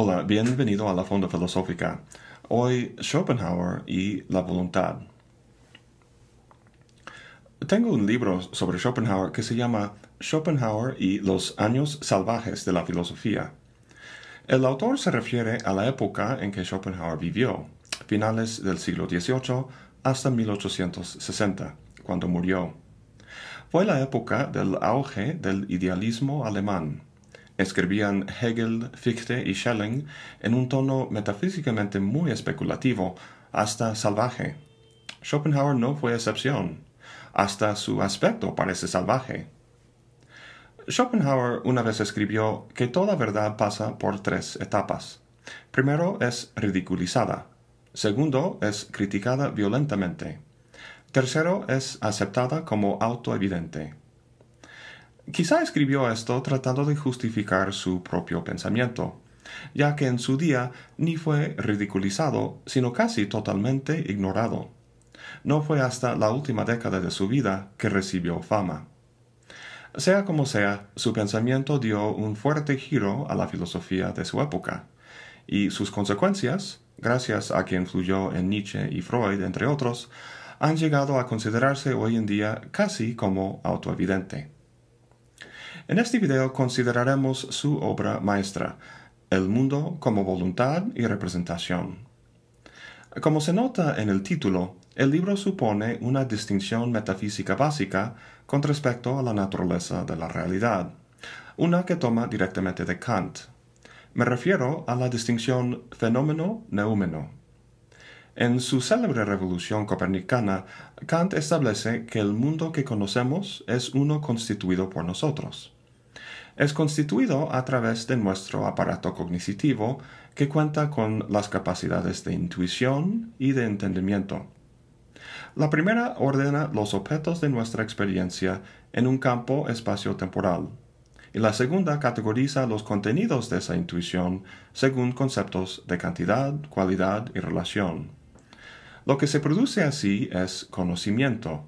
Hola, bienvenido a la Fonda Filosófica. Hoy Schopenhauer y la voluntad. Tengo un libro sobre Schopenhauer que se llama Schopenhauer y los años salvajes de la filosofía. El autor se refiere a la época en que Schopenhauer vivió, finales del siglo XVIII hasta 1860, cuando murió. Fue la época del auge del idealismo alemán escribían Hegel, Fichte y Schelling en un tono metafísicamente muy especulativo, hasta salvaje. Schopenhauer no fue excepción. Hasta su aspecto parece salvaje. Schopenhauer una vez escribió que toda verdad pasa por tres etapas. Primero es ridiculizada. Segundo es criticada violentamente. Tercero es aceptada como autoevidente. Quizá escribió esto tratando de justificar su propio pensamiento, ya que en su día ni fue ridiculizado, sino casi totalmente ignorado. No fue hasta la última década de su vida que recibió fama. Sea como sea, su pensamiento dio un fuerte giro a la filosofía de su época, y sus consecuencias, gracias a que influyó en Nietzsche y Freud, entre otros, han llegado a considerarse hoy en día casi como autoevidente. En este video consideraremos su obra maestra, El mundo como voluntad y representación. Como se nota en el título, el libro supone una distinción metafísica básica con respecto a la naturaleza de la realidad, una que toma directamente de Kant. Me refiero a la distinción fenómeno-neúmeno. En su célebre revolución copernicana, Kant establece que el mundo que conocemos es uno constituido por nosotros es constituido a través de nuestro aparato cognitivo que cuenta con las capacidades de intuición y de entendimiento. La primera ordena los objetos de nuestra experiencia en un campo espacio-temporal, y la segunda categoriza los contenidos de esa intuición según conceptos de cantidad, cualidad y relación. Lo que se produce así es conocimiento,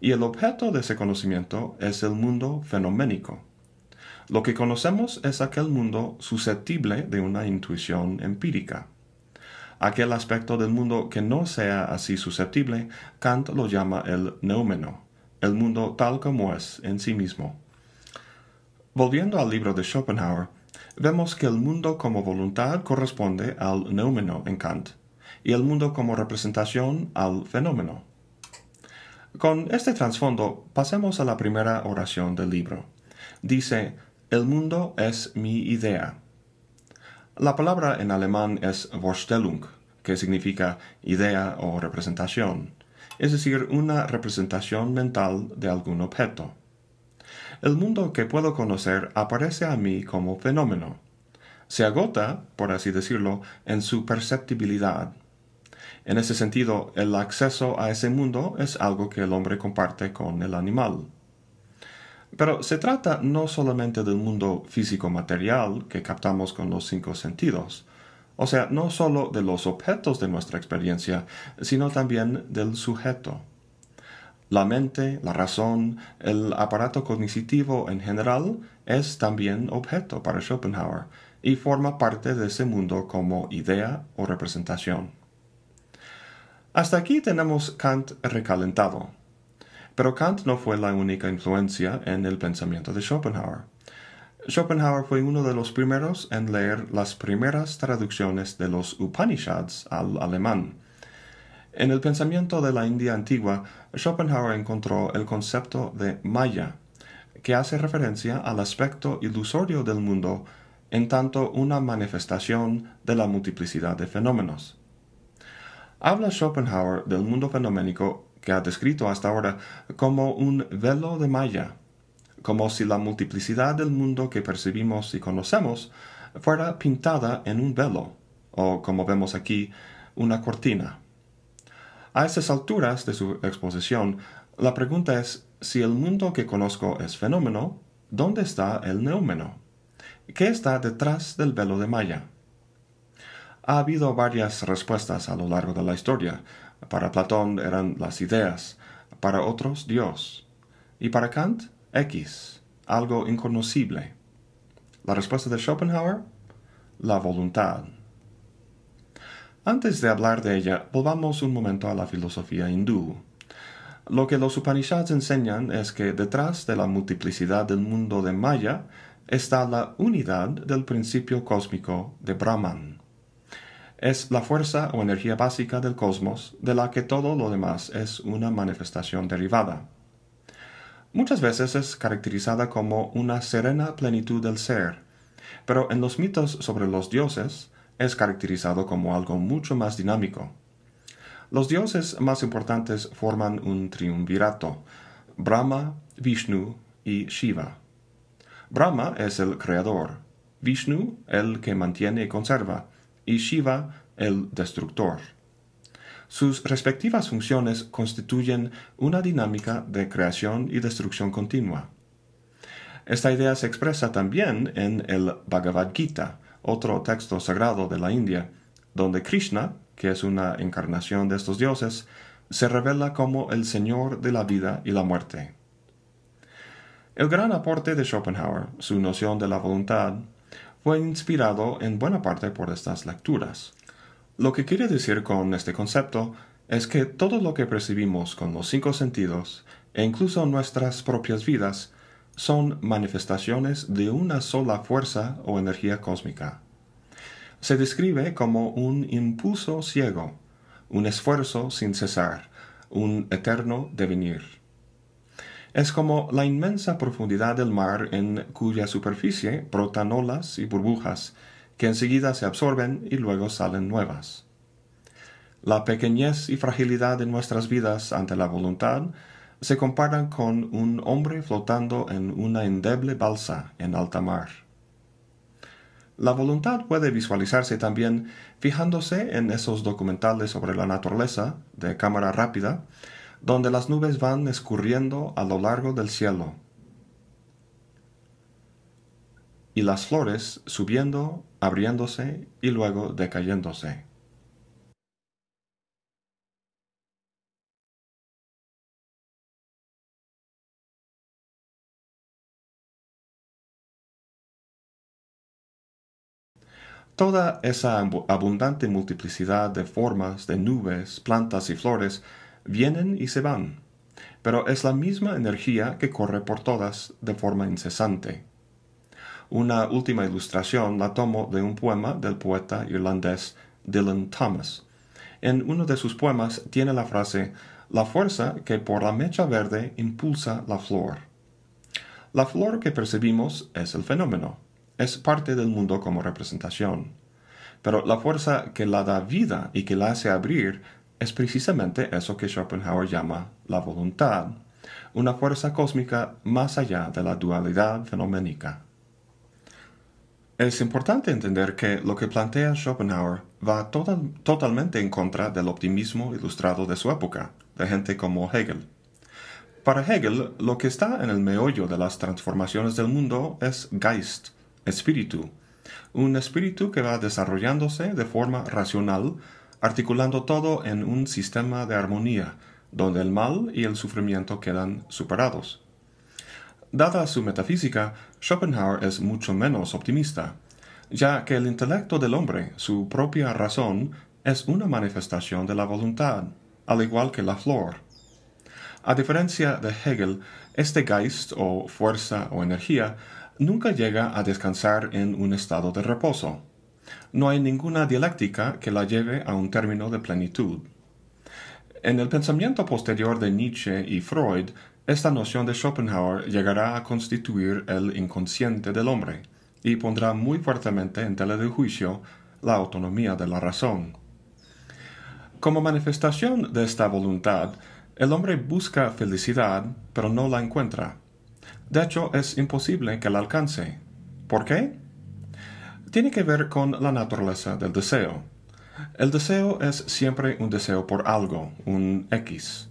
y el objeto de ese conocimiento es el mundo fenoménico. Lo que conocemos es aquel mundo susceptible de una intuición empírica. Aquel aspecto del mundo que no sea así susceptible, Kant lo llama el neumeno, el mundo tal como es en sí mismo. Volviendo al libro de Schopenhauer, vemos que el mundo como voluntad corresponde al neumeno en Kant, y el mundo como representación al fenómeno. Con este trasfondo, pasemos a la primera oración del libro. Dice, el mundo es mi idea. La palabra en alemán es Vorstellung, que significa idea o representación, es decir, una representación mental de algún objeto. El mundo que puedo conocer aparece a mí como fenómeno. Se agota, por así decirlo, en su perceptibilidad. En ese sentido, el acceso a ese mundo es algo que el hombre comparte con el animal. Pero se trata no solamente del mundo físico-material que captamos con los cinco sentidos, o sea, no solo de los objetos de nuestra experiencia, sino también del sujeto. La mente, la razón, el aparato cognitivo en general es también objeto para Schopenhauer y forma parte de ese mundo como idea o representación. Hasta aquí tenemos Kant recalentado. Pero Kant no fue la única influencia en el pensamiento de Schopenhauer. Schopenhauer fue uno de los primeros en leer las primeras traducciones de los Upanishads al alemán. En el pensamiento de la India antigua, Schopenhauer encontró el concepto de Maya, que hace referencia al aspecto ilusorio del mundo en tanto una manifestación de la multiplicidad de fenómenos. Habla Schopenhauer del mundo fenoménico que ha descrito hasta ahora como un velo de malla, como si la multiplicidad del mundo que percibimos y conocemos fuera pintada en un velo, o como vemos aquí, una cortina. A esas alturas de su exposición, la pregunta es si el mundo que conozco es fenómeno, ¿dónde está el neúmeno? ¿Qué está detrás del velo de malla? Ha habido varias respuestas a lo largo de la historia, para Platón eran las ideas, para otros Dios, y para Kant X, algo inconocible. La respuesta de Schopenhauer, la voluntad. Antes de hablar de ella, volvamos un momento a la filosofía hindú. Lo que los Upanishads enseñan es que detrás de la multiplicidad del mundo de Maya está la unidad del principio cósmico de Brahman. Es la fuerza o energía básica del cosmos de la que todo lo demás es una manifestación derivada. Muchas veces es caracterizada como una serena plenitud del ser, pero en los mitos sobre los dioses es caracterizado como algo mucho más dinámico. Los dioses más importantes forman un triunvirato, Brahma, Vishnu y Shiva. Brahma es el creador, Vishnu el que mantiene y conserva, y Shiva el destructor. Sus respectivas funciones constituyen una dinámica de creación y destrucción continua. Esta idea se expresa también en el Bhagavad Gita, otro texto sagrado de la India, donde Krishna, que es una encarnación de estos dioses, se revela como el Señor de la vida y la muerte. El gran aporte de Schopenhauer, su noción de la voluntad, fue inspirado en buena parte por estas lecturas. Lo que quiere decir con este concepto es que todo lo que percibimos con los cinco sentidos, e incluso nuestras propias vidas, son manifestaciones de una sola fuerza o energía cósmica. Se describe como un impulso ciego, un esfuerzo sin cesar, un eterno devenir es como la inmensa profundidad del mar en cuya superficie brotan olas y burbujas que enseguida se absorben y luego salen nuevas. La pequeñez y fragilidad de nuestras vidas ante la voluntad se comparan con un hombre flotando en una endeble balsa en alta mar. La voluntad puede visualizarse también fijándose en esos documentales sobre la naturaleza de cámara rápida donde las nubes van escurriendo a lo largo del cielo y las flores subiendo, abriéndose y luego decayéndose. Toda esa abundante multiplicidad de formas de nubes, plantas y flores vienen y se van, pero es la misma energía que corre por todas de forma incesante. Una última ilustración la tomo de un poema del poeta irlandés Dylan Thomas. En uno de sus poemas tiene la frase la fuerza que por la mecha verde impulsa la flor. La flor que percibimos es el fenómeno, es parte del mundo como representación. Pero la fuerza que la da vida y que la hace abrir es precisamente eso que Schopenhauer llama la voluntad, una fuerza cósmica más allá de la dualidad fenoménica. Es importante entender que lo que plantea Schopenhauer va totalmente en contra del optimismo ilustrado de su época, de gente como Hegel. Para Hegel, lo que está en el meollo de las transformaciones del mundo es Geist, espíritu, un espíritu que va desarrollándose de forma racional articulando todo en un sistema de armonía, donde el mal y el sufrimiento quedan superados. Dada su metafísica, Schopenhauer es mucho menos optimista, ya que el intelecto del hombre, su propia razón, es una manifestación de la voluntad, al igual que la flor. A diferencia de Hegel, este Geist o fuerza o energía nunca llega a descansar en un estado de reposo no hay ninguna dialéctica que la lleve a un término de plenitud. En el pensamiento posterior de Nietzsche y Freud, esta noción de Schopenhauer llegará a constituir el inconsciente del hombre y pondrá muy fuertemente en tela de juicio la autonomía de la razón. Como manifestación de esta voluntad, el hombre busca felicidad, pero no la encuentra. De hecho, es imposible que la alcance. ¿Por qué? Tiene que ver con la naturaleza del deseo. El deseo es siempre un deseo por algo, un X.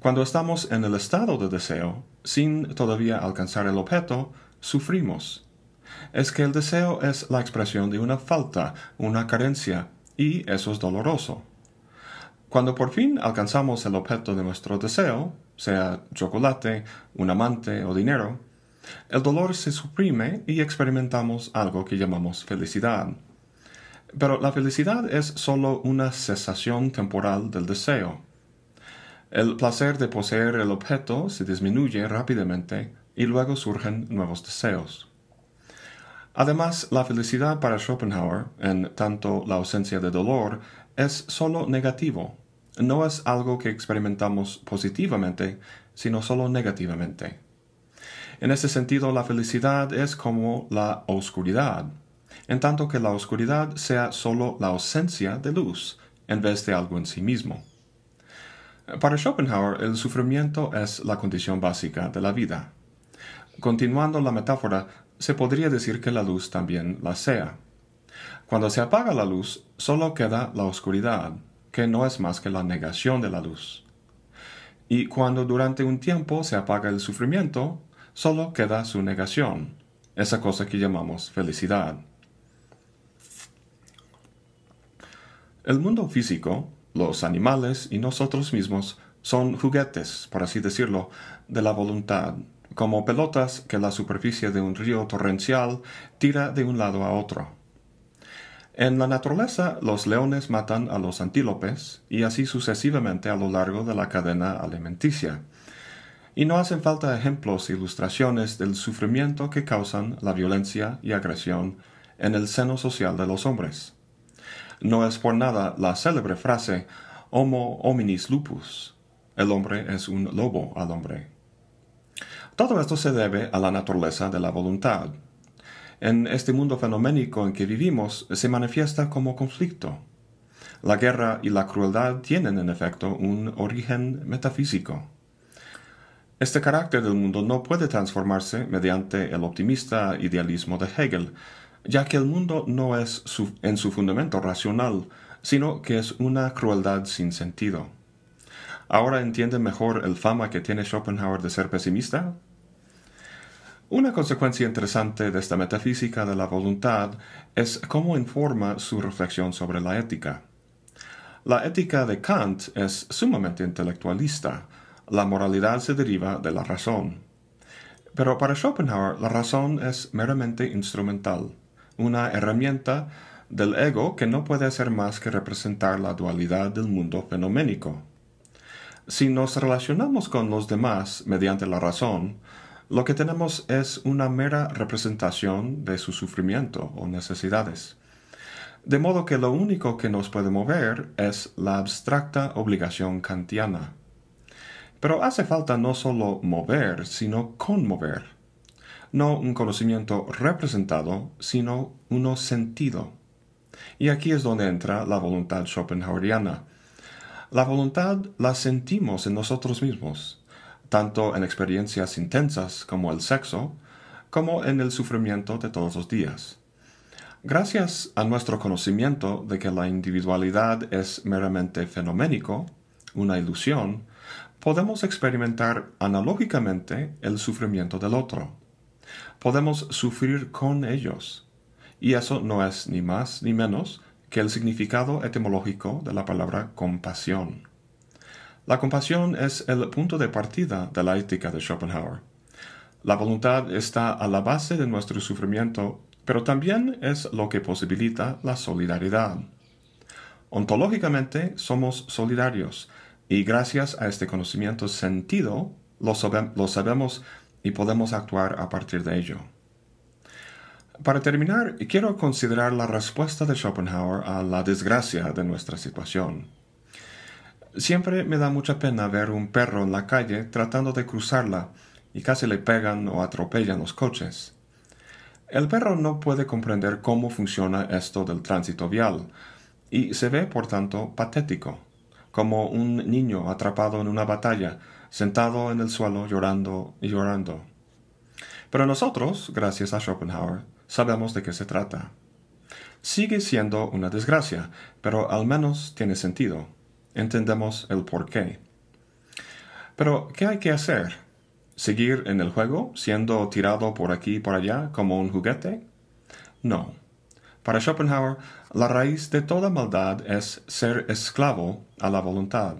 Cuando estamos en el estado de deseo, sin todavía alcanzar el objeto, sufrimos. Es que el deseo es la expresión de una falta, una carencia, y eso es doloroso. Cuando por fin alcanzamos el objeto de nuestro deseo, sea chocolate, un amante o dinero, el dolor se suprime y experimentamos algo que llamamos felicidad. Pero la felicidad es sólo una cesación temporal del deseo. El placer de poseer el objeto se disminuye rápidamente y luego surgen nuevos deseos. Además, la felicidad para Schopenhauer, en tanto la ausencia de dolor, es sólo negativo. No es algo que experimentamos positivamente, sino sólo negativamente. En ese sentido, la felicidad es como la oscuridad, en tanto que la oscuridad sea sólo la ausencia de luz, en vez de algo en sí mismo. Para Schopenhauer, el sufrimiento es la condición básica de la vida. Continuando la metáfora, se podría decir que la luz también la sea. Cuando se apaga la luz, solo queda la oscuridad, que no es más que la negación de la luz. Y cuando durante un tiempo se apaga el sufrimiento, solo queda su negación, esa cosa que llamamos felicidad. El mundo físico, los animales y nosotros mismos son juguetes, por así decirlo, de la voluntad, como pelotas que la superficie de un río torrencial tira de un lado a otro. En la naturaleza los leones matan a los antílopes y así sucesivamente a lo largo de la cadena alimenticia. Y no hacen falta ejemplos e ilustraciones del sufrimiento que causan la violencia y agresión en el seno social de los hombres. No es por nada la célebre frase Homo hominis lupus. El hombre es un lobo al hombre. Todo esto se debe a la naturaleza de la voluntad. En este mundo fenoménico en que vivimos se manifiesta como conflicto. La guerra y la crueldad tienen en efecto un origen metafísico. Este carácter del mundo no puede transformarse mediante el optimista idealismo de Hegel, ya que el mundo no es en su fundamento racional, sino que es una crueldad sin sentido. ¿Ahora entiende mejor el fama que tiene Schopenhauer de ser pesimista? Una consecuencia interesante de esta metafísica de la voluntad es cómo informa su reflexión sobre la ética. La ética de Kant es sumamente intelectualista. La moralidad se deriva de la razón. Pero para Schopenhauer la razón es meramente instrumental, una herramienta del ego que no puede hacer más que representar la dualidad del mundo fenoménico. Si nos relacionamos con los demás mediante la razón, lo que tenemos es una mera representación de su sufrimiento o necesidades. De modo que lo único que nos puede mover es la abstracta obligación kantiana. Pero hace falta no solo mover, sino conmover. No un conocimiento representado, sino uno sentido. Y aquí es donde entra la voluntad schopenhaueriana, la voluntad la sentimos en nosotros mismos, tanto en experiencias intensas como el sexo, como en el sufrimiento de todos los días. Gracias a nuestro conocimiento de que la individualidad es meramente fenoménico, una ilusión, podemos experimentar analógicamente el sufrimiento del otro. Podemos sufrir con ellos. Y eso no es ni más ni menos que el significado etimológico de la palabra compasión. La compasión es el punto de partida de la ética de Schopenhauer. La voluntad está a la base de nuestro sufrimiento, pero también es lo que posibilita la solidaridad. Ontológicamente somos solidarios y gracias a este conocimiento sentido lo, lo sabemos y podemos actuar a partir de ello. Para terminar, quiero considerar la respuesta de Schopenhauer a la desgracia de nuestra situación. Siempre me da mucha pena ver un perro en la calle tratando de cruzarla y casi le pegan o atropellan los coches. El perro no puede comprender cómo funciona esto del tránsito vial y se ve, por tanto, patético, como un niño atrapado en una batalla, sentado en el suelo llorando y llorando. Pero nosotros, gracias a Schopenhauer, sabemos de qué se trata. Sigue siendo una desgracia, pero al menos tiene sentido. Entendemos el por qué. Pero, ¿qué hay que hacer? ¿Seguir en el juego, siendo tirado por aquí y por allá como un juguete? No. Para Schopenhauer, la raíz de toda maldad es ser esclavo a la voluntad,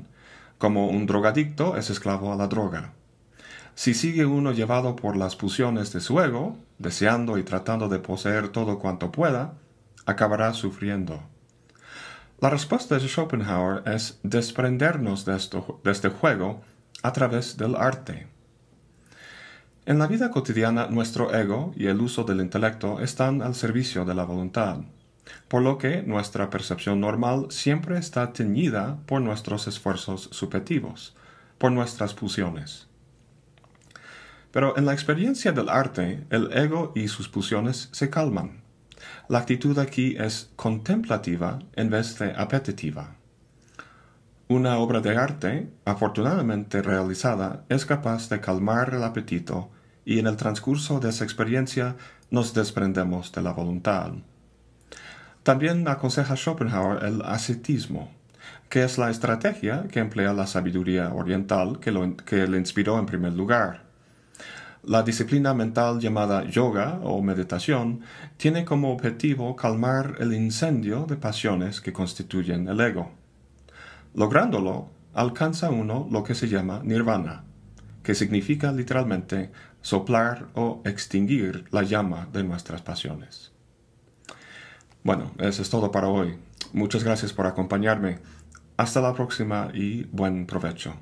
como un drogadicto es esclavo a la droga. Si sigue uno llevado por las pulsiones de su ego, deseando y tratando de poseer todo cuanto pueda, acabará sufriendo. La respuesta de Schopenhauer es desprendernos de, de este juego a través del arte. En la vida cotidiana nuestro ego y el uso del intelecto están al servicio de la voluntad, por lo que nuestra percepción normal siempre está teñida por nuestros esfuerzos subjetivos, por nuestras pulsiones. Pero en la experiencia del arte, el ego y sus pulsiones se calman. La actitud aquí es contemplativa en vez de apetitiva. Una obra de arte, afortunadamente realizada, es capaz de calmar el apetito y en el transcurso de esa experiencia nos desprendemos de la voluntad. También aconseja Schopenhauer el ascetismo, que es la estrategia que emplea la sabiduría oriental que, que le inspiró en primer lugar. La disciplina mental llamada yoga o meditación tiene como objetivo calmar el incendio de pasiones que constituyen el ego. Lográndolo, alcanza uno lo que se llama nirvana, que significa literalmente soplar o extinguir la llama de nuestras pasiones. Bueno, eso es todo para hoy. Muchas gracias por acompañarme. Hasta la próxima y buen provecho.